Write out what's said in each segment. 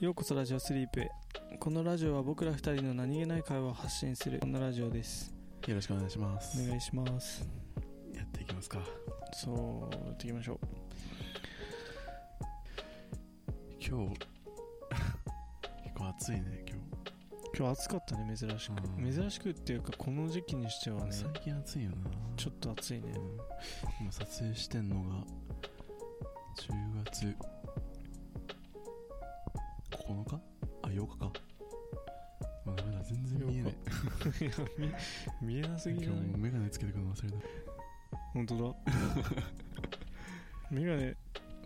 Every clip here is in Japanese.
ようこそラジオスリープへ。このラジオは僕ら二人の何気ない会話を発信する。こんなラジオです。よろしくお願いします。お願いします。やっていきますか。そうやっていきましょう。今日 結構暑いね今今日暑かったね珍しく。うん。珍しくっていうかこの時期にしてはね。日最近暑いよな。ちょっと暑いね。うん。今撮影してんのが10月 見見えなすぎじゃ今日ないもメガネつけてくるの忘れた。本当だ。メガネ。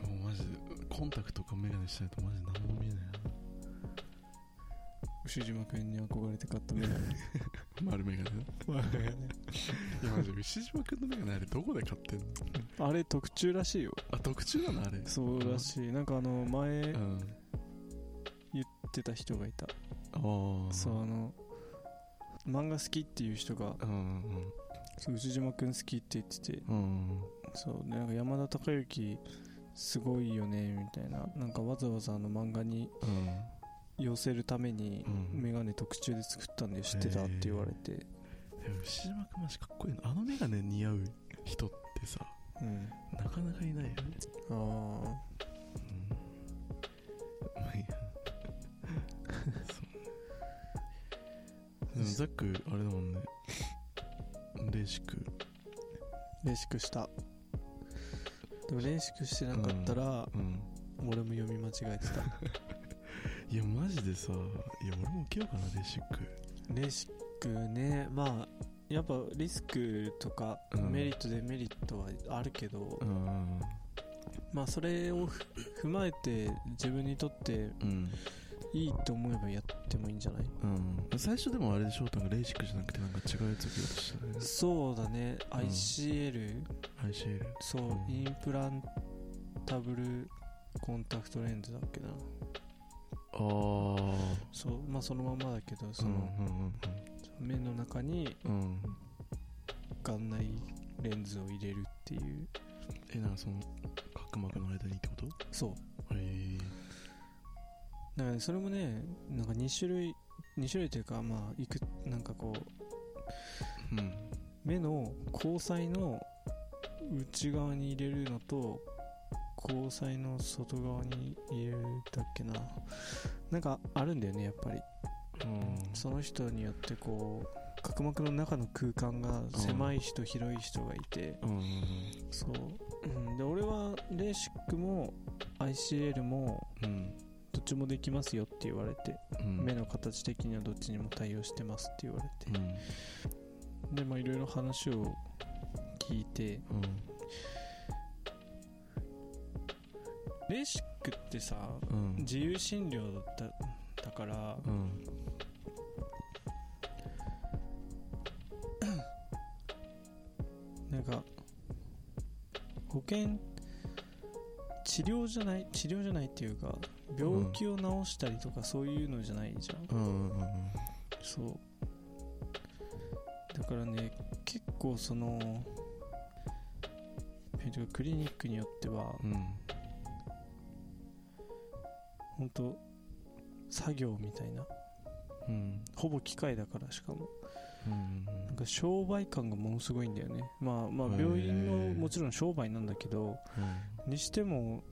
もうマジでコンタクトかメガネしないとマジで何も見えないな。牛島君に憧れて買ったメガネ。丸メガネ？ないやマジ牛島君のメガネあれどこで買ってんの？あれ特注らしいよ。あ特注なのあれ？そうらしい。なんかあの前うん。言ってた人がいた。ああそうあの漫画好きっていう人がうんうんそう牛島くん好きって言っててうんそうでなんか山田孝之すごいよねみたいな。なんかわざわざあの漫画にうん。寄せるためにうん。メガネ特注で作ったんで知ってたって言われて。でも牛島君マジかっこいいのあのメガネ似合う人ってさうん。なかなかいないよね。ああザックあれだもんね。レーシック。あレーシックした。でもレーシックしてなかったら、うん。俺も読み間違えてた。いやマジでさいや俺も受けようかなレーシック。レーシックね。まあやっぱリスクとかうん。メリットデメリットはあるけど、うん。まあそれをふ 踏まえて自分にとってうんいいと思えばやってもいいんじゃない？うん。最初でもあれでしょなんかレーシックじゃなくてなんか違うやつ受けようとしたね。そうだね。ICL、ICL そう、うん。インプランタブルコンタクトレンズだっけな。ああそうまあそのままだけどそうんの、目の中にうん。眼内レンズを入れるっていう。えなんかその角膜の間にってこと？そうだからねそれもねなんか2種類2種類というかまあいくなんかこううん。目の交際の内側に入れるのと交際の外側に入れるだっけな。なんかあるんだよねやっぱり。うん。その人によってこう角膜の中の空間が狭い人、広い人がいて。うん。そう、うん、で俺はレーシックも ICL もうんどっちもできますよって言われて、うん。目の形的にはどっちにも対応してますって言われて。う、ん。でまあいろいろ話を聞いてうん。レーシックってさうん。自由診療だだからうん。なんか保険治療じゃない治療じゃないっていうか病気を治したりとかそういうのじゃないじゃん、うん。うんそう。だからね結構そのクリニックによってはうん。本当作業みたいな。うん。ほぼ機械だからしかも。うんなんか商売感がものすごいんだよね。まあまあ病院のもちろん商売なんだけどにしても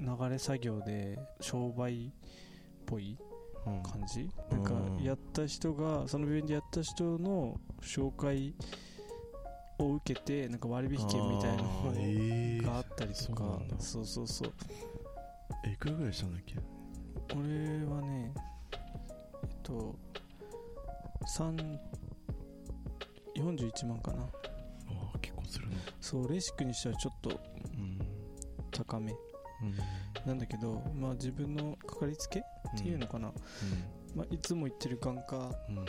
流れ作業で商売っぽいうん。感じ？なんかやった人がその病院でやった人の紹介を受けてなんか割引券みたいなのえーがあったりとそうなんだかそうそうそう。えいくらぐらいしたんだっけ？俺はねえっと3 41万かな。ああ結構するなそうレーシックにしてはちょっとうん高め。うん。なんだけどまあ自分のかかりつけっていうのかな、まあ、いつも行ってる眼科うん。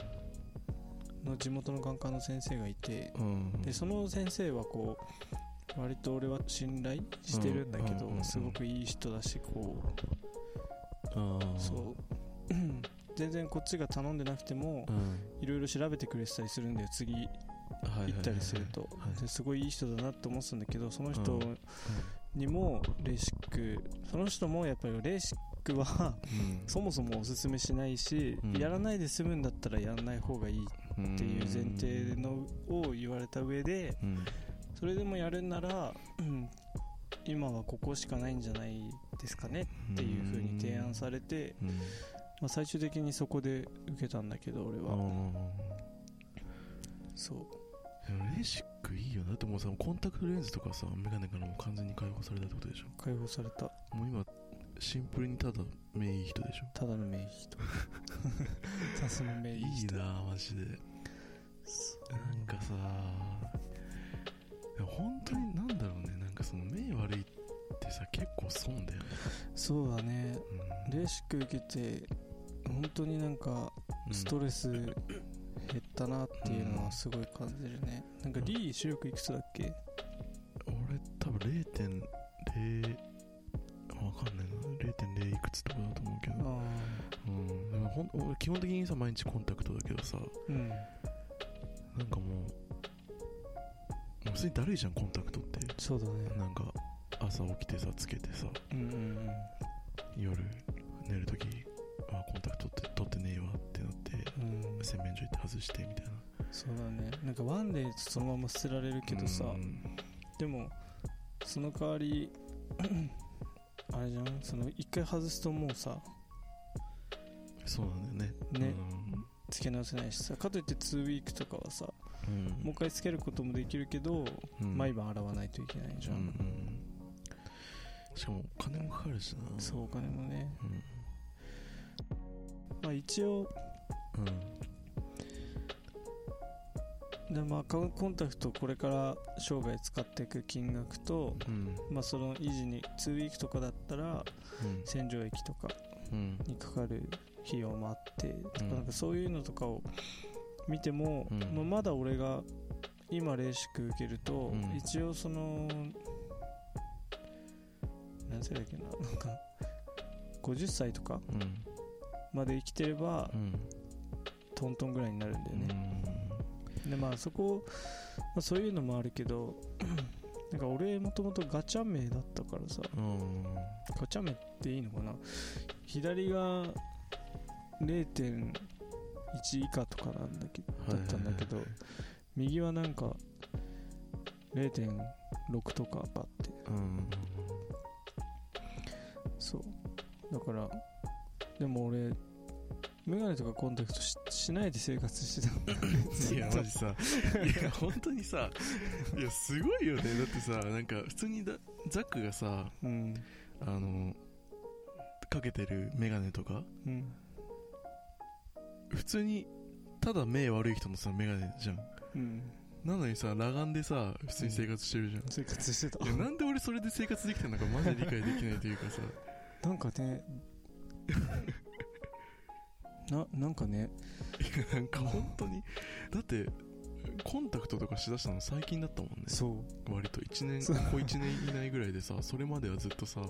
の地元の眼科の先生がいてうん。でその先生はこう割と俺は信頼してるんだけど、うん。うん。うん。うん。すごくいい人だしこああうそう全然こっちが頼んでなくてもうん。いろいろ調べてくれてたりするんだよ次行ったりすると。すごいいい人だなって思ってたんだけどその人にもレーシックその人もやっぱりレーシックはうん。そもそもおすすめしないし、うん。やらないで済むんだったらやらない方がいいっていう前提のを言われた上でうん。それでもやるんなら、うん今はここしかないんじゃないですかねっていう風に提案されて、うんまあ、最終的にそこで受けたんだけど俺あはーそう。レーシックいいよなだってもうさコンタクトレンズとかさメガネからもう完全に解放されたってことでしょ？解放された。もう今シンプルにただ目いい人でしょ？ただの名人。さすが名いい人なマジで。なんかさ本当になんだろうね。なんかその目悪いってさ結構損だよね、そうだね。うん。レーシック受けて本当になんかうん。ストレス減ったなっていうのはすごい感じるね、なんかリー視力いくつだっけ？俺多分0.0わかんないな。0.0いくつとかだと思うけど。あうん。でもほん俺基本的にさ毎日コンタクトだけどさ。あうん。なんかもうもう普通にだるいじゃんコンタクトって。そうだね。なんか朝起きてさつけてさ。うんうんうん。夜寝るときあコンタクトって取ってねえわってなってうん。洗面所行って外してみたいな。そうだね。なんかワンデーそのまま捨てられるけどさ、うん。でもその代わり あれじゃん？その一回外すともうさそうなんだよね。ね。つけ直せないしさ。かといって2ウィークとかはさうん。もう一回つけることもできるけど、うん。毎晩洗わないといけないじゃん、うんうん。しかもお金もかかるしな。そうお金もね。うんまあ一応でまあコンコンタクトこれから生涯使っていく金額と、うん。まあ、その維持に2ウィークとかだったらうん。洗浄液とかうん。にかかる費用もあってなんかそういうのとかを見ても、うん。まあ、まだ俺が今レーシック受けると、うん。一応その何歳だっけななんか50歳とかうんまで生きてればうん。トントンぐらいになるんだようね、ん。でまあそこ、まあ、そういうのもあるけど なんか俺もともとガチャ名だったからさうん。ガチャ名っていいのかな？左が0.1以下とかなんだけどだったんだけど、右はなんか0.6とかあって。うん。そう。だからでも俺メガネとかコンタクトししないで生活してたのいやマジさ。いや本当にさいやすごいよね。だってさなんか普通にだザックがさうん。あのかけてるメガネとかうん。普通にただ目悪い人のさメガネじゃん。うん。なのにさ裸眼でさ普通に生活してるじゃん、生活してた。いやなんで俺それで生活できてるのかマジで理解できないというかさ。なんかね ななんかね。なんか本当に。だってコンタクトとかしだしたの最近だったもんね。そう。割と。1年ここ1年以内ぐらいでさそれまではずっとさ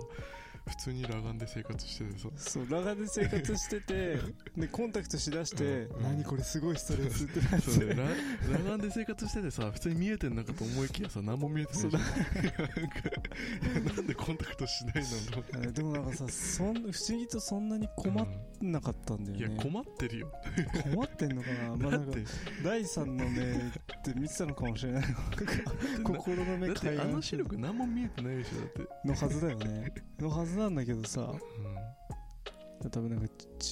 普通に裸眼で生活しててさ。そう裸眼で生活してて でコンタクトしだして「うん。何これすごいストレス」ってなって。ら裸眼で生活しててさ普通に見えてんのかと思いきやさ何も見えてないなんか なんでコンタクトしないのと思って。あでもなんかさそん不思議とそんなに困っなかったんだよね、いや困ってるよ。困ってんのかな？まあなんかだって第三の目って見てたのかもしれない。心の目だってあの海視力何も見えてないでしょだって。のはずだよね。のはずなんだけどさ。多分なんか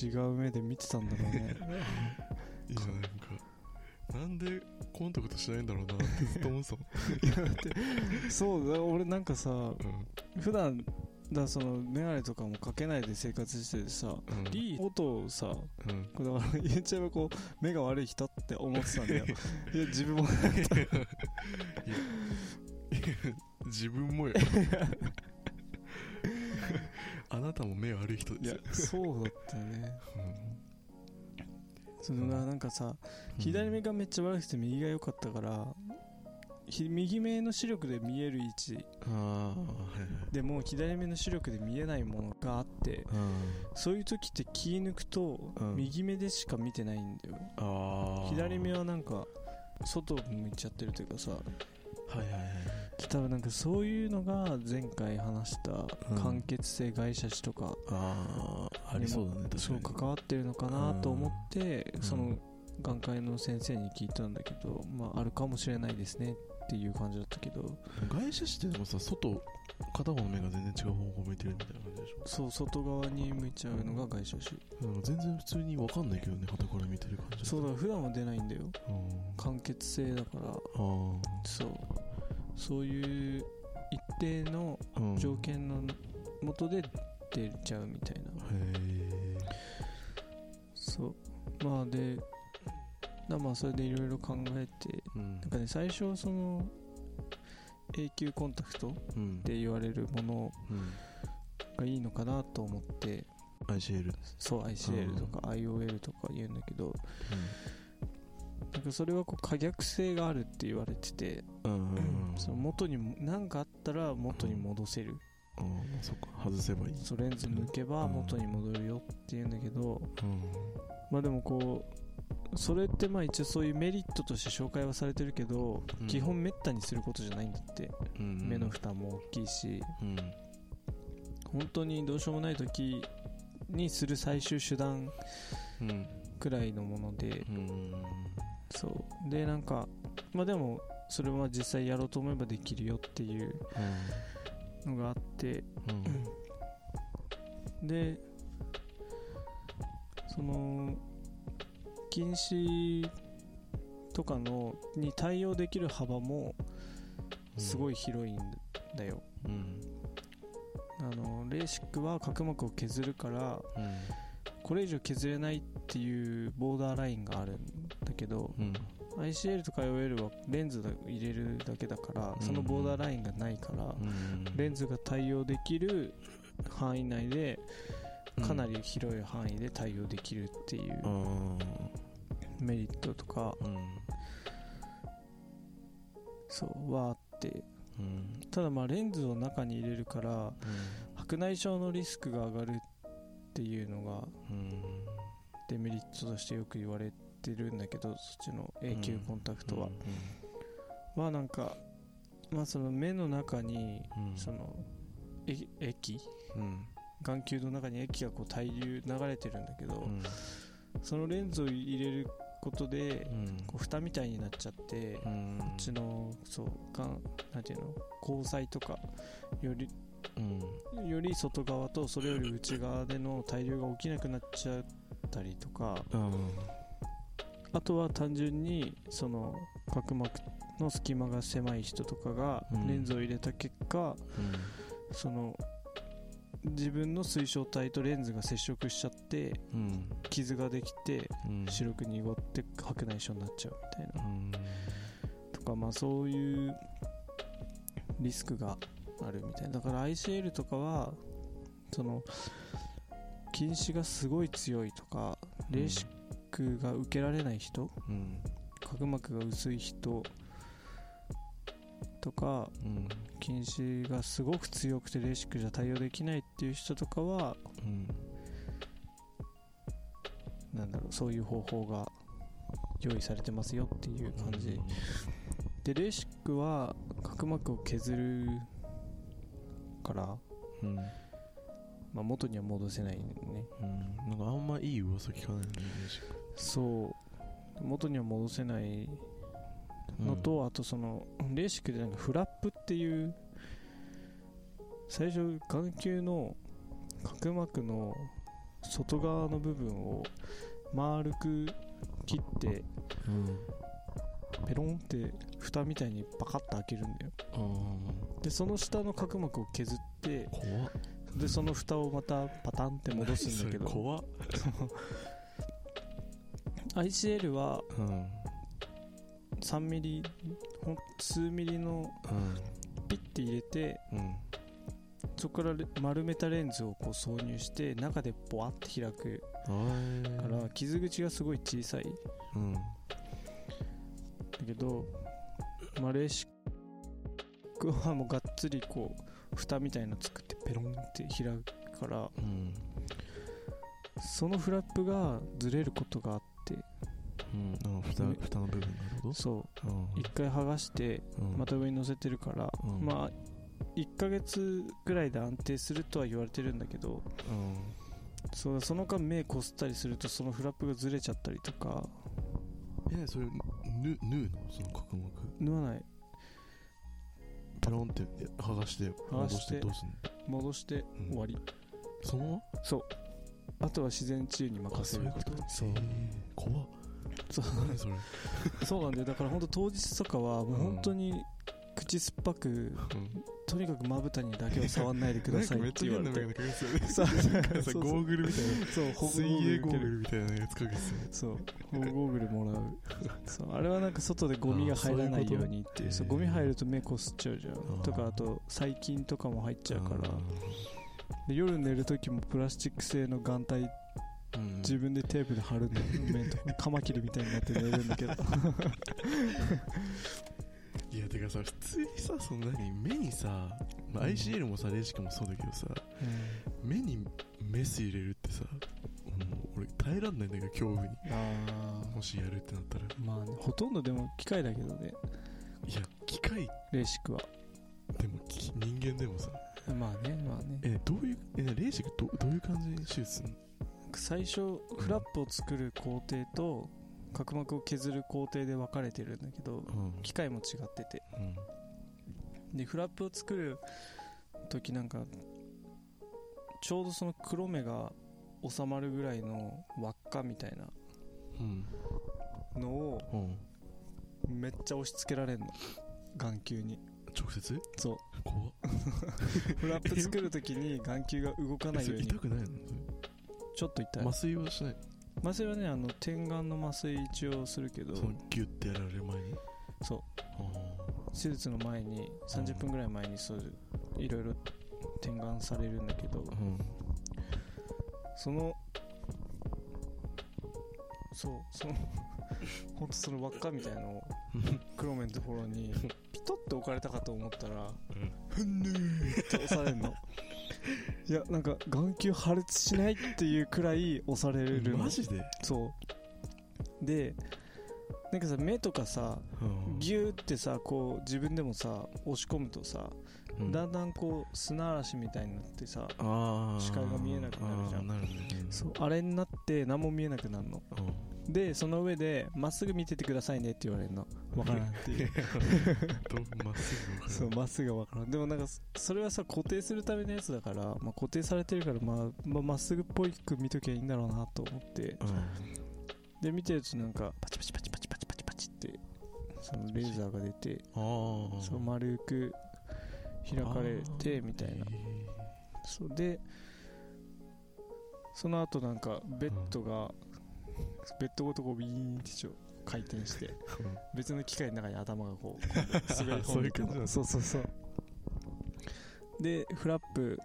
違う目で見てたんだろうね。いやなんかなんでコンタクトしないんだろうなってずっと思ってたもんいやだってそうだ俺なんかさ普段だその眼鏡とかもかけないで生活しててさうん。うんいい音をさうん。だから言っちゃえばこう目が悪い人って思ってたんだよ。いや自分も。いやいや自分もよ あなたも目悪い人いやですよ。そうだったよね。うん。そのななんかさ左目がめっちゃ悪くて右が良かったからひ右目の視力で見える位置でも左目の視力で見えないものがあってそういう時って気抜くとうん。右目でしか見てないんだよ、左目はなんか外向いちゃってるというかさはいはいはい。で多分なんかそういうのが前回話したうん間欠性外斜視とか、ああありそうだね確かに。そう関わってるのかなと思って、うん。その眼科医の先生に聞いたんだけど、まあ、あるかもしれないですね。っていう感じだったけど。外斜視ってでもさ外片方の目が全然違う方向向いてるみたいな感じでしょ？そう外側に向いちゃうのが外斜視なんか全然普通に分かんないけどね旗から見てる感じそうだ普段は出ないんだよ。うん。間欠性だから。あそう。そういう一定のあうん。条件のもとで出ちゃうみたいな。へえ。そう。まあでだまあそれでいろいろ考えてうん。なんかね最初その永久コンタクトっうん。て言われるものうん。がいいのかなと思って。ICL そう ICL とか IOL とか言うんだけどなんかそれはこう可逆性があるって言われててうんうんうんその元にも何かあったら元に戻せる。ああそっか外せばいい。そうレンズ抜けば元に戻るよって言うんだけどうん。まあでもこうそれってまあ一応そういうメリットとして紹介はされてるけど、うん。基本めったにすることじゃないんだって、うん。目の負担も大きいし。うん。本当にどうしようもない時にする最終手段うん。くらいのもので。うん。そう。でなんかまあでもそれは実際やろうと思えばできるよっていうのがあって。うん。でその禁止とかのに対応できる幅もすごい広いんだよ、うん。あのレーシックは角膜を削るからうん。これ以上削れないっていうボーダーラインがあるんだけど、うん。ICL とか IOL はレンズを入れるだけだからそのボーダーラインがないから、うん。レンズが対応できる範囲内でかなり広い範囲で対応できるっていうメリットとかうんそうはあって。うん。ただまあレンズを中に入れるから白内障のリスクが上がるっていうのがうん。デメリットとしてよく言われてるんだけどそっちの永久コンタクトは、まあなんかまあその目の中にうん。そのえ液？うん。眼球の中に液がこう対流流れてるんだけど、うん。そのレンズを入れることでうん。こう蓋みたいになっちゃって、こうん。っちのそうがんなんていうの？交際とかよりうん。より外側とそれより内側での対流が起きなくなっちゃったりとかああとは単純にその角膜の隙間が狭い人とかがうん。レンズを入れた結果、その自分の水晶体とレンズが接触しちゃってうん。傷ができてうん。白く濁って白内障になっちゃうみたいな。うん。とかまあそういうリスクがあるみたいな。だから ICL とかはその近視がすごい強いとかレーシックが受けられない人うん。角膜が薄い人とかうん近視がすごく強くてレーシックじゃ対応できないっていう人とかはうん。なんだろうそういう方法が用意されてますよっていう感じ、でレーシックは角膜を削るから、うん。まあ、元には戻せないね。うん。なんかあんまいい噂聞かないよねそう。元には戻せないのと、あとそのレーシックでなんかフラップっていう最初眼球の角膜の外側の部分を丸く切ってうんペロンって蓋みたいにパカッと開けるんだよ。あでその下の角膜を削ってでその蓋をまたパタンって戻すんだけど。怖っ。ICL はうん3ミリほん数ミリのピッて入れてうんうんそこからレ丸めたレンズをこう挿入して中でボワッて開く。から傷口がすごい小さい。うん。だけど、まあ、レーシックはもうがっつりこう蓋みたいの作ってペロンって開くからうん。そのフラップがずれることがあってううんの部分なるほどそう。うん一回剥がしてうん。また上に乗せてるから、うん。まあ1ヶ月ぐらいで安定するとは言われてるんだけどうん。そうその間目こすったりするとそのフラップがずれちゃったりとか。えねそれぬ縫うの？その角膜縫わない。ペロンって剥がして剥がして戻してどうすんの？戻してうん。終わり、そのまま？そう。あとは自然治癒に任せるそう。へー。怖っそう。何それ。そうなんだよ。だから本当当日とかはもう本当に口酸っぱく、とにかくまぶたにだけは触んないでくださいめって言われて。ゴーグルみたいな。そう水泳ゴーグルルみたいなやつかけて。そう保護ゴーグルもらう。そうあれはなんか外でゴミが入らないようにっていう。そう。ゴミ入ると目こすっちゃうじゃん。ー。とかあと細菌とかも入っちゃうから。あで夜寝る時もプラスチック製の眼帯自分でテープで貼るんだよ目とかカマキリみたいになって寝るんだけど。いやてかさ普通にさその何目にさ、まあ、ICL もさレーシックもそうだけどさ目にメス入れるってさ俺耐えらんないんだけど恐怖に。あもしやるってなったら。あまあねほとんどでも機械だけどね。いや機械。レーシックは。でもき人間でもさ。まあねまあね。えどういうえレーシックどどういう感じに手術するの？最初フラップを作る工程と角膜を削る工程で分かれてるんだけどうん。機械も違ってて。うん。でフラップを作る時なんかちょうどその黒目が収まるぐらいの輪っかみたいなうん。のをうん。めっちゃ押し付けられんの。眼球に。直接？そう。怖っ。フラップ作る時に眼球が動かないようえそれに痛くないの？ちょっと痛い。麻酔はしない麻酔はねあの点眼の麻酔一応するけどそのギュッてやられる前に？そう。あ手術の前に30分ぐらい前にそういろいろ点眼されるんだけどーうん。そのそうそのほんとその輪っかみたいのを黒目のところに ピトッと置かれたかと思ったらふんぬーって押されるのいやなんか眼球破裂しないっていうくらい押されるの。マジで？そう。でなんかさ目とかさうん。ギューってさこう自分でもさ押し込むとさうん。だんだんこう砂嵐みたいになってさ視界が見えなくなるじゃん。あそうあれになって何も見えなくなるの。うんでその上でまっすぐ見ててくださいねって言われるの。わからんっていう。まっすぐ分かるそうまっすぐわからん。でもなんかそそれはさ固定するためのやつだから、まあ、固定されてるからまあまあまっすぐっぽいく見ときゃいいんだろうなと思って。で見てるとなんかパチパチパチパチパチパチパチってそのレーザーが出てああそう丸く開かれてみたいな。そうでその後なんかベッドが、ベッドごとこうビーンってちょ回転して別の機械の中に頭がこう 滑り込んでくそういう感じなんだ。そうそうそう。でフラップ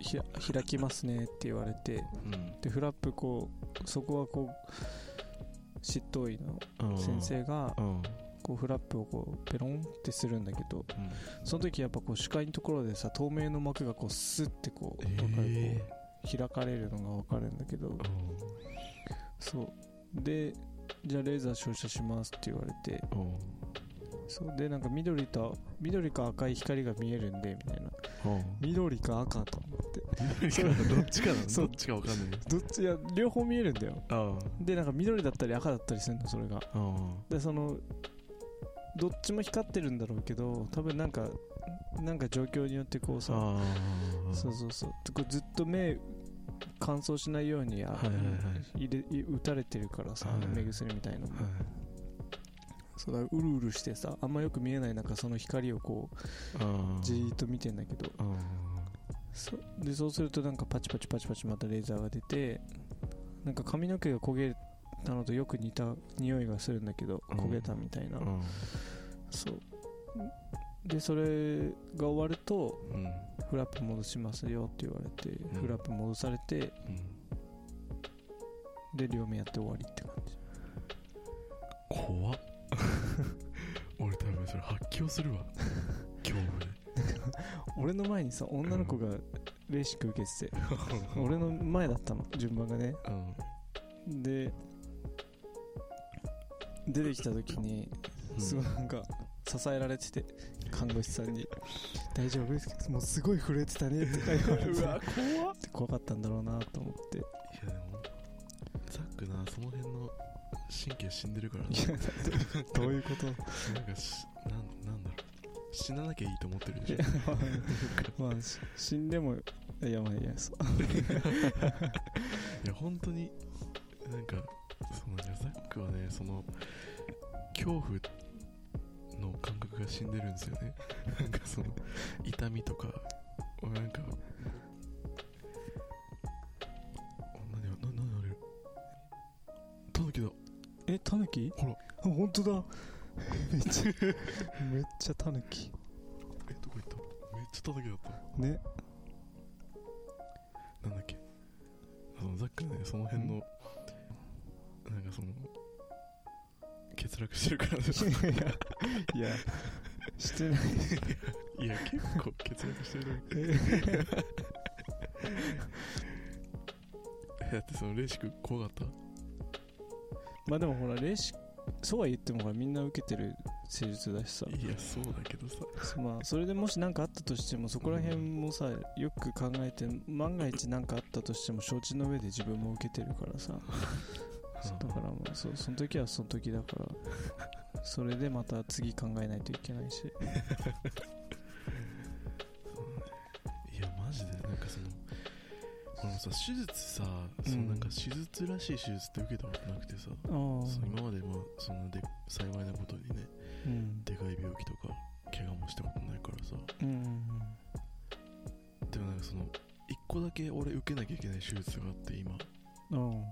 ひら開きますねって言われてうん。でフラップこうそこはこう執刀医のうん。先生がうん。こうフラップをこうペロンってするんだけどその時やっぱこう視界のところでさ透明の膜がこうスッてこうえー。どっかでこう開かれるのが分かるんだけどそう。でじゃあレーザー照射しますって言われて。う。んそう。でなんか緑と緑か赤い光が見えるんでみたいな。う。ん緑か赤と思って。どっちかなの？そう。どっちか分かんない。どっち？いや両方見えるんだよ。あでなんか緑だったり赤だったりするのそれが。あでそのどっちも光ってるんだろうけど多分なんかなんか状況によってこうさそうそうそう。でこうずっと目乾燥しないようにあはいはいはい。入れい打たれてるからさ、はい。目薬みたいのも、はい。そうだうるうるしてさあんまよく見えない中その光をこうじーっと見てんだけど。あそでそうするとなんかパチパチパチパチまたレーザーが出てなんか髪の毛が焦げたのとよく似た匂いがするんだけどうん。焦げたみたいな、あうん。そうでそれが終わるとうん。フラップ戻しますよって言われて、ん。フラップ戻されてうんで両目やって終わりって感じ。怖っ。俺多分それ発狂するわ。恐怖で。俺の前にさ女の子がレーシック受けてて俺の前だったの順番がね。うん。で出てきた時にうん。すごいなんか支えられてて看護師さんに「大丈夫ですか?」もうすごい震えてたねとか言われて。うわ怖っ。怖かったんだろうなと思って。いやでもザックなその辺の神経死んでるからな。いやどういうこと？なんかしなんなんだろう。死ななきゃいいと思ってるでしょ。まあし死んでもいやまあいやそう。いや本当になんかそのザックはねその恐怖の感覚が死んでるんですよね。なんかその痛みとかなんかあ何あな何あれ？タヌキだ。えタヌキ？ほら。あ本当だ。めっちゃめっちゃタヌキ。えどこ行った？めっちゃタヌキだった。ね。なんだっけ？そのザックねその辺のなんかその欠落してるからでしょいやいやしてない。いや結構欠落してる。えだってそのレーシック怖かっまあでもほらレーシそうは言ってもほらみんな受けてる施術だしさ。たいやそうだけどさ。まあそれでもし何かあったとしてもそこら辺もさよく考えて万が一何かあったとしても承知の上で自分も受けてるからさだからもうそうその時はその時だから それでまた次考えないといけないし。いやマジでなんかそのこのさ手術さ、そのなんか手術らしい手術って受けたことなくてさ、そう今までまあそので幸いなことにねうん。でかい病気とか怪我もしたことないからさ。うんでもなんかその一個だけ俺受けなきゃいけない手術があって今。うんうん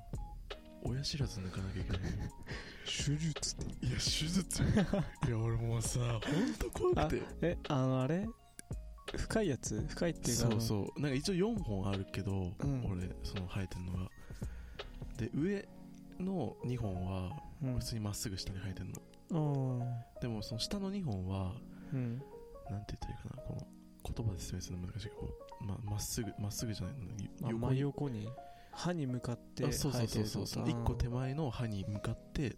親知らず抜かなきゃいけない。手術って？いや手術。いや俺もうさほんと怖くて。えあのあれ？深いやつ？深いっていうかそうそう。なんか一応4本あるけど、うん。俺その生えてるのが。で上の2本はう、うん。普通にまっすぐ下に生えてるの。あでもその下の2本はーうん。なんて言ったらいいかな？この言葉で説明するの難しいけどままっすぐまっすぐじゃないの横に横に？歯に向かってあそうそうそうそう。その1個手前前の歯に向かって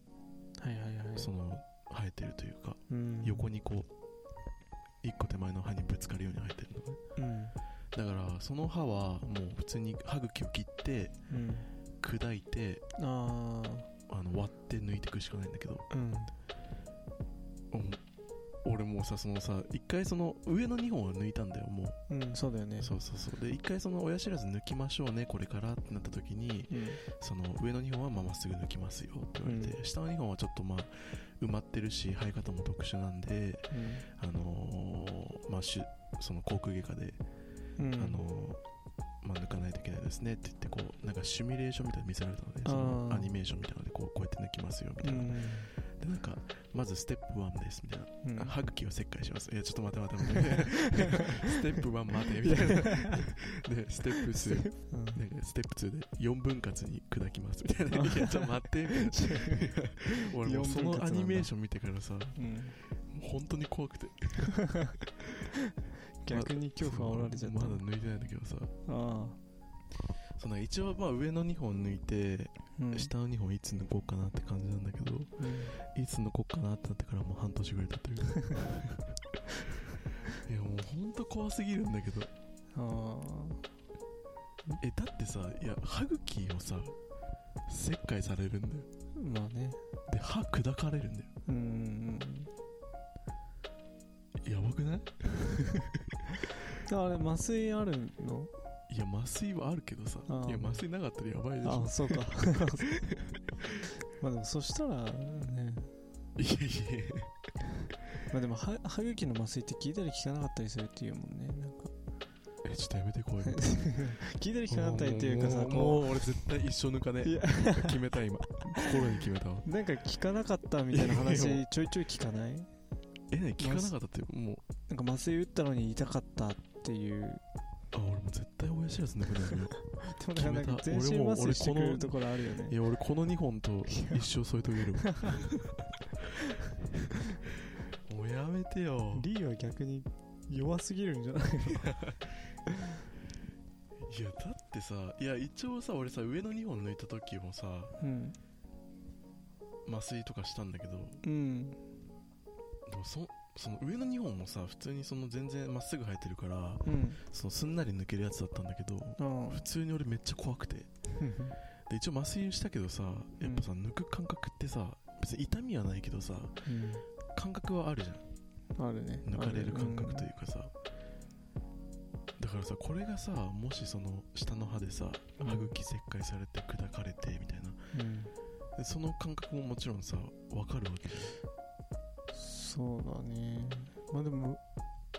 はいはいはい。その生えてるというかうん。横にこう1個手前の歯にぶつかるように生えてるのね。うん。だからその歯はもう普通に歯茎を切ってうん。砕いてああの割って抜いていくしかないんだけど。あうん。うん俺もうさそのさ一回その上の2本は抜いたんだよもう。うんそうだよね。そうそうそう。で一回その親知らず抜きましょうねこれからってなった時にうん。その上の2本はまあまっすぐ抜きますよって言われて、う下の2本はちょっとまあ埋まってるし生え方も特殊なんであのーまあしゅその航空外科で、うん。うんあのーまあ、抜かないといけないですねって言ってこうなんかシミュレーションみたいなの見せられたのね。そのアニメーションみたいなのでこうこうやって抜きますよみたいな、うん。でなんかまずステップ1ですみたいなうん歯茎を切開します。いや、ちょっと待って待って待って。ステップ1待て、みたいな。で、ステップ2、うんなんかステップ2で4分割に砕きます、みたいな。いや、ちょっと待って、みたいな。俺もうそのアニメーション見てからさ、もううん本当に怖くて。逆に恐怖煽られちゃったまだ抜いてないんだけどさ。あその一応まあ上の2本抜いて、あうん。下の2本いつ抜こうかなって感じなんだけど、うん。いつ抜こうかなってなってからもう半年ぐらい経ってる。いや、もう本当怖すぎるんだけど。あえだってさいや歯茎をさ切開されるんだよ。あまあね。で歯砕かれるんだよ。うん。やばくない？あれ麻酔あるの？いや麻酔はあるけどさ。いや麻酔なかったらやばいでしょ。あそうか。まあでもそしたらね。いやいやまあでも歯歯茎の麻酔って聞いたり聞かなかったりするっていうもんねなんか。えちょっとやめて怖い。聞いたり聞かなかったりっていうかさもう俺絶対一生抜かねいや。決めた今。心に決めたわ。うなんか聞かなかったみたいな話やちょいちょい聞かない？え何？聞かなかったってもう。なんか麻酔打ったのに痛かったっていうあ俺もう絶対親知らず抜くのよでもなんか全身麻酔してくるところあるよいねや俺この2本と一生添えとける。わもうやめてよ。リーは逆に弱すぎるんじゃないいやだってさいや一応さ俺さ上の2本抜いた時もさうん。麻酔とかしたんだけど。うん。でもそその上の2本もさ普通にその全然まっすぐ生えてるからうん。そのすんなり抜けるやつだったんだけどあ普通に俺めっちゃ怖くて。あで一応麻酔したけどさやっぱさ、抜く感覚ってさ別に痛みはないけどさうん。感覚はあるじゃん。あるね。抜かれる感覚といいうかさ、だからさこれがさもしその下の歯でさうん。歯茎切開されて砕かれてみたいな。うん。でその感覚ももちろんさ分かるわけじそうだね。まあでも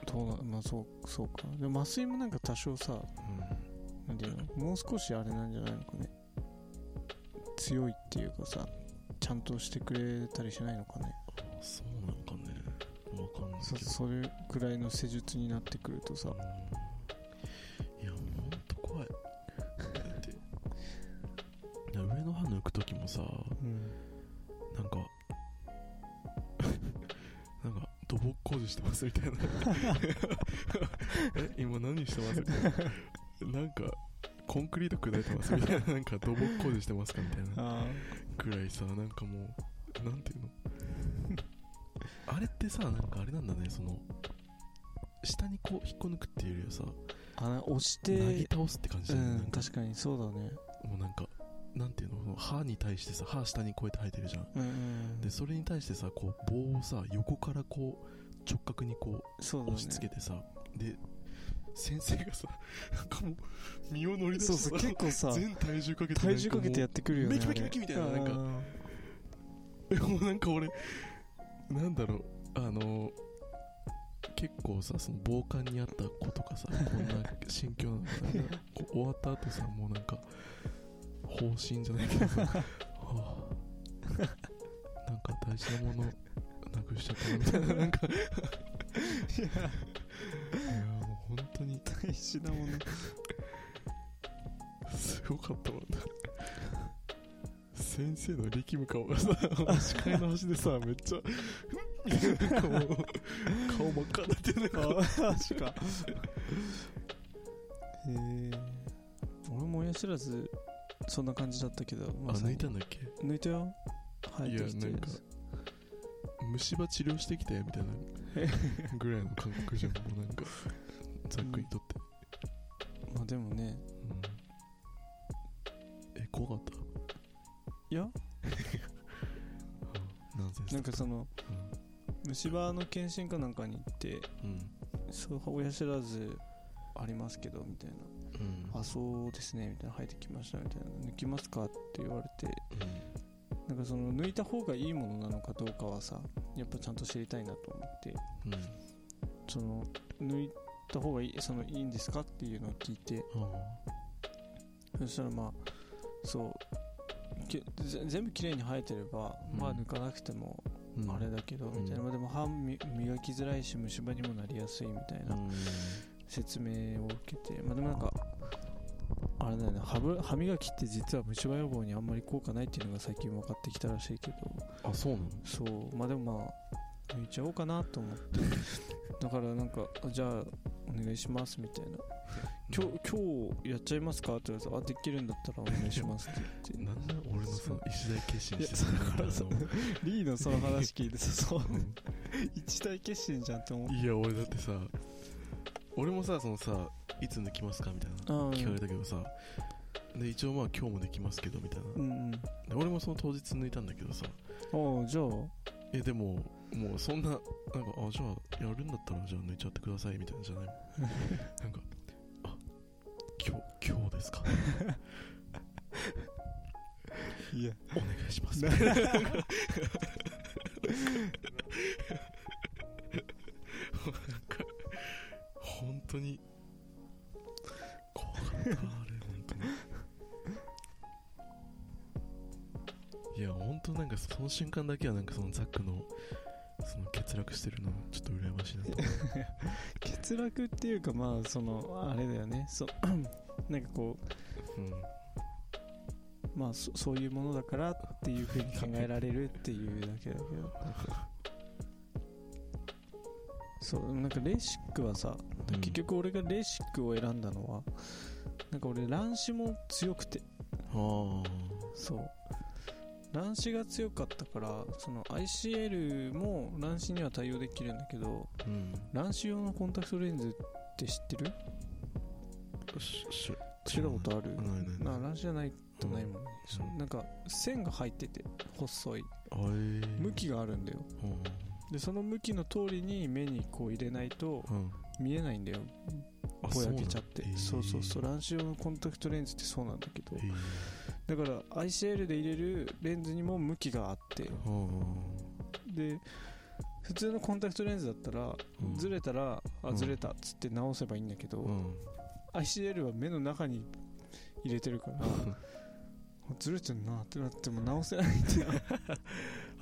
どうなまあそうそうか。でも麻酔もなんか多少さゃん、なんていうの？もう少しあれなんじゃないのかね。強いっていうかさちゃんとしてくれたりしないのかね。うん、そうなのかね。分かんないけど。そそれくらいの施術になってくるとさ。うん。いやほんと怖い。だって。上の歯抜く時もさうんか土木工事してますみたいな。え今何してますみたいな。なんかコンクリート砕いてますみたいな。なんか土木工事してますかみたいな。あくらいさなんかもうなんていうの？あれってさなんかあれなんだね。その下にこう引っこ抜くっていうよりはさあ押しなぎて倒すって感じうだよね、なん確かにそうだね。もうなんかなんていうの？その歯に対してさ歯下にこうやって生えてるじゃん。うんうんでそれに対してさこう棒をさ横からこう直角にこそうだね。う押し付けてさ、で先生がさなんかもう身を乗り出そうしてさそう結構さ全体重かけて体重かけてやっってくるよねメキメキメキみたいななんか。うんてもうなんか俺なんだろうあの結構さその傍観にあった子とかさこんな心境なのかな。こう終わった後さもうなんか方針じゃないけど。さ、はあ、なんか大事なものなくしちゃったなみたいな。なんか。いやもう本当に。大事なもの。すごかったもんな。先生の力む顔がさ視界の端でさめっちゃ顔真っ赤になってるねあマジか。へえ俺も親知らずそんな感じだったけどあまさに抜いたんだっけ？抜いたよ。生えてきていやなんか虫歯治療してきたよみたいな ぐらいの感覚じゃん。もうなんかざっくりとって、まあでもね。うん。え怖かった？いや。なんかその虫歯の検診かなんかに行ってうん。うんそう親知らずありますけどみたいな。うんあそうですねみたいな生えてきましたみたいな抜きますか？って言われて。なんかその抜いた方がいいものなのかどうかはさやっぱちゃんと知りたいなと思って。うん。うんその抜いた方がいいそのいいんですか？っていうのを聞いて。そしたらまあそう。全部きれいに生えてれば、うん。まあ抜かなくてもうん。あれだけど、みたいな、うんまあでも歯み磨きづらいし虫歯にもなりやすいみたいなうん。説明を受けて。まあでもなんかあれだよね。歯ぶ歯磨きって実は虫歯予防にあんまり効果ないっていうのが最近分かってきたらしいけど。あそうなの？そう。まあでもまあ抜いちゃおうかなと思って。だからなんかあじゃあお願いしますみたいな。今日今日やっちゃいますかって言われてあできるんだったらお願いしますって言って。なんで俺のさそう。一大決心してだからさ リーのその話聞いてさそう。一大決心じゃんって思って。いや俺だってさ俺もさそのさいつ抜きますかみたいなうん。聞かれたけどさ。で一応まあ今日もできますけどみたいな。うんうん。で俺もその当日抜いたんだけどさ。ああじゃあ。えでももうそんななんかあじゃあやるんだったらじゃあ抜いちゃってくださいみたいなじゃない？の なんかあ今日今日ですか？いや。お願いします。な 本当にいや本当なんかその瞬間だけはなんかそのザックのその欠落してるのちょっと羨ましいなと。思って欠落っていうかまあそのあれだよね。そ なんかこうんうまあそそういうものだからっていうふうに考えられるっていうだけだけど。そうなんかレーシックはさうん。結局俺がレーシックを選んだのはなんか俺乱視も強くて。ああそう。乱視が強かったからその ICL も乱視には対応できるんだけどうん。乱視用のコンタクトレンズって知ってる？知ったことある？ないないない。な乱視じゃないとないもんね、うん。そなんか線が入ってて細い。向きがあるんだよ。でその向きの通りに目にこう入れないとうんうん見えないんだよ。あぼやけちゃって。そそうそうそう。乱視用のコンタクトレンズってそうなんだけど。だから ICL で入れるレンズにも向きがあって。で普通のコンタクトレンズだったらうん。ずれたらあうん。ずれたっつって直せばいいんだけど、うん。ICL は目の中に入れてるから ずれてんなってなっても直せないんだよ。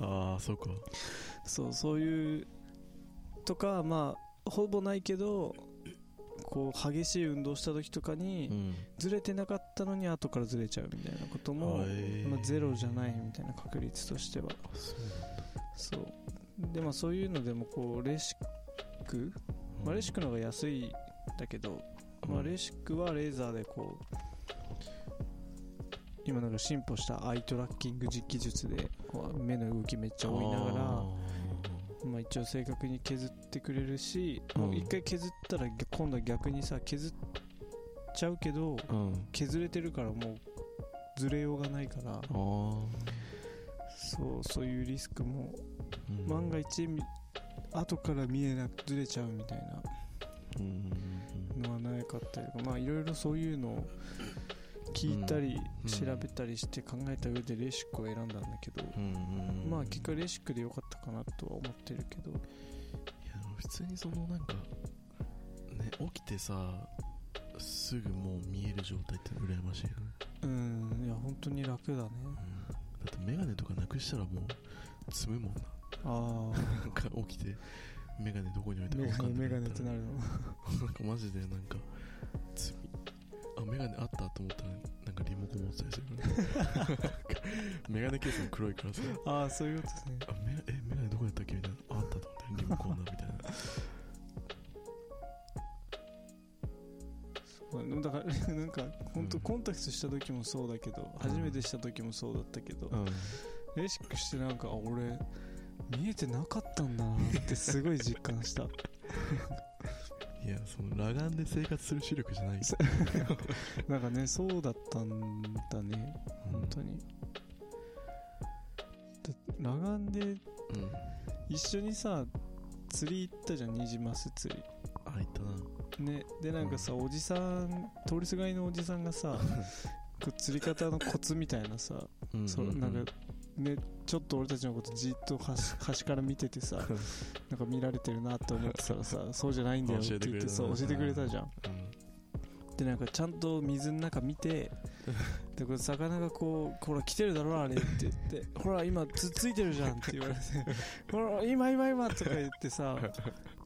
ああそうか。そうそういうとかまあほぼないけどこう激しい運動した時とかにうん。ずれてなかったのに後からずれちゃうみたいなことも、まあ、ゼロじゃないみたいな確率としては。あそうでまあそういうのでもこうレシック、まあ、レシックの方が安いんだけど、まあ、レシックはレーザーでこう今なんか進歩したアイトラッキング実技術でこう目の動きめっちゃ追いながらまあ、一応正確に削ってくれるし、うん。もう一回削ったら逆今度は逆にさ削っちゃうけどらうん。削れてるからもうずれようがないからそうそういうリスクもうん。万が一み後から見えなくずれちゃうみたいなうん。のはないかったりとかまあいろいろそういうのを聞いたりうん。調べたりして考えた上でレシックを選んだんだけど、まあ結果レシックでよかったかなとは思ってるけど。いや普通にそのなんかね起きてさすぐもう見える状態って羨ましいよね、うんいや本当に楽だね。うん、だってメガネとかなくしたらもう積むもんな。あなんか起きてメガネどこに置いあメガたか分かんないネメガネってなるの？なんかマジでなんか積みあメガネあったと思ったらなんかリモコン持ってたりするからメガネケースも黒いからさ。ああそういうことですね。あメガえメガネどこやったっけ？みたいなああったと思ってリモコンだみたいな。そうだからなんか本当うん。コンタクトした時もそうだけど、初めてした時もそうだったけど、うん。レシックしてなんかあ俺見えてなかったんだなってすごい実感したいやその裸眼で生活する視力じゃないそ なんかねそうだったんだね。本当に、だ裸眼でうん。一緒にさ釣り行ったじゃんニジマス釣り。あいったな。ね。でなんかさ、おじさん通りすがりのおじさんがさ 釣り方のコツみたいなさ、うんそうなんかねちょっと俺たちのことじっと端 端から見ててさなんか見られてるなって思ってたらさ そうじゃないんだよって言ってそう教えてくれたじゃん。でなんかちゃんと水の中見て でこれ魚がこうほら来てるだろあれって言ってほら今つっついてるじゃんって言われてほら今今今とか言ってさ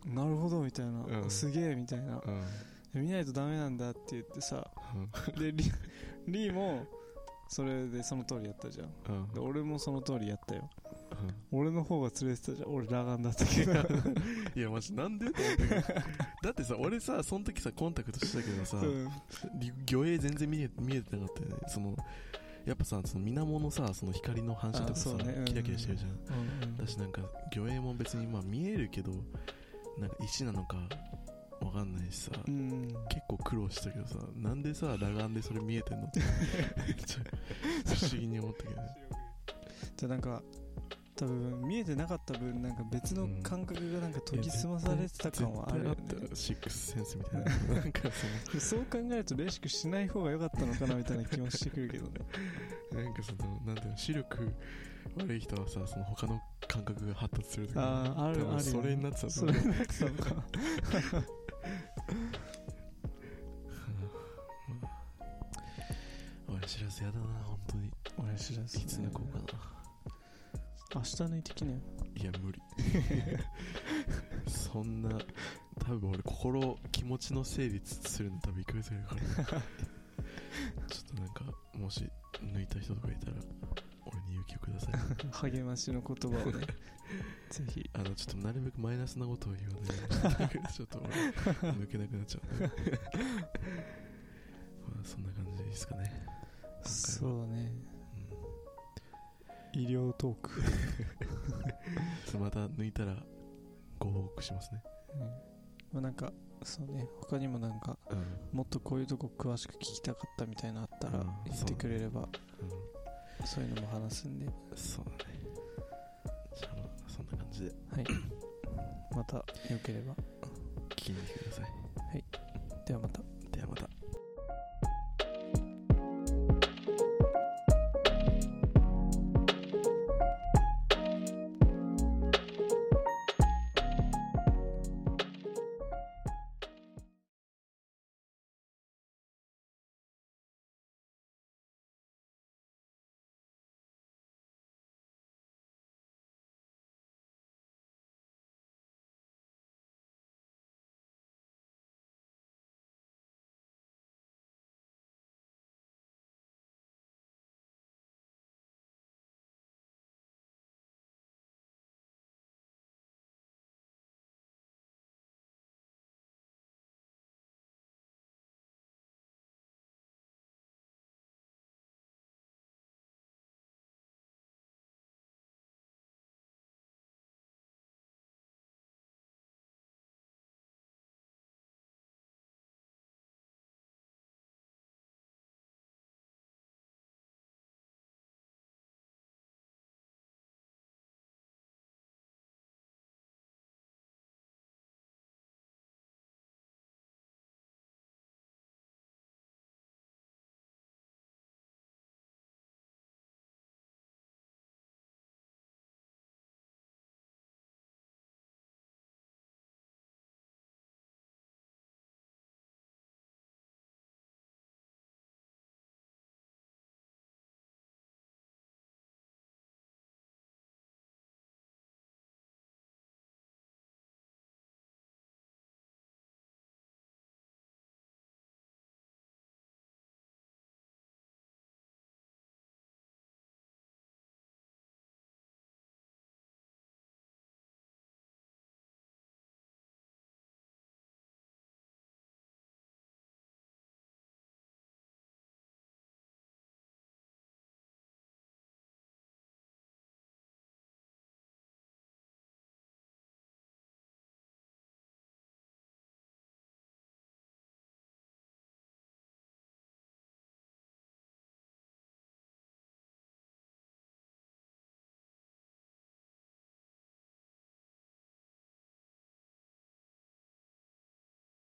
なるほどみたいな、うん。すげえみたいな。うん。うん見ないとダメなんだって言ってさうん。でリリーもそれでその通りやったじゃん。うん。で俺もその通りやったよ。俺の方が連れてたじゃん。俺裸眼だっ たけどいやマジなんでと思ってだってさ俺さその時さコンタクトしてたけどさ、うん。り魚影全然見え見えてなかったよね。そのやっぱさその水面のさその光の反射とかあさ、そうね。うん。キラキラしてるじゃん。うんうん。だしなんか魚影も別にまあ見えるけどなんか石なのかわかんないしさ、うん。結構苦労したけどさなんでさ裸眼でそれ見えてんのって 不思議に思ったけどね。じゃあなんか多分見えてなかった分なんか別の感覚がなんか研ぎ澄まされてた感はあるよね。絶対あったシックスセンスみたいな。なんかそそう考えるとレシックしない方が良かったのかなみたいな気もしてくるけどね。のなんかそのなんていうの視力悪い人はさその他の感覚が発達するとかあああるあるそれになってたとそ思う。れになってたのか親知らずやだな本当に。親知らずいつ抜こうかな。明日抜いてきなよ。いや無理。そんな多分俺心気持ちの整理するの多分1ヶ月ぐらいかかるちょっとなんかもし抜いた人とかいたら気をください。励ましの言葉をね。ぜひあのちょっとなるべくマイナスなことを言わないように ちょっと俺抜けなくなっちゃうんでまあそんな感じですかね。そうだね。医療トーク、また抜いたらご報告しますねうん。まあ、なんかそうね。他にもなんかうん。もっとこういうとこ詳しく聞きたかったみたいなのあったらうん。言ってくれれば。うそういうのも話すんで。そうだね。じゃあそんな感じで。はい。またよければ。聞いてください。はい。ではまた。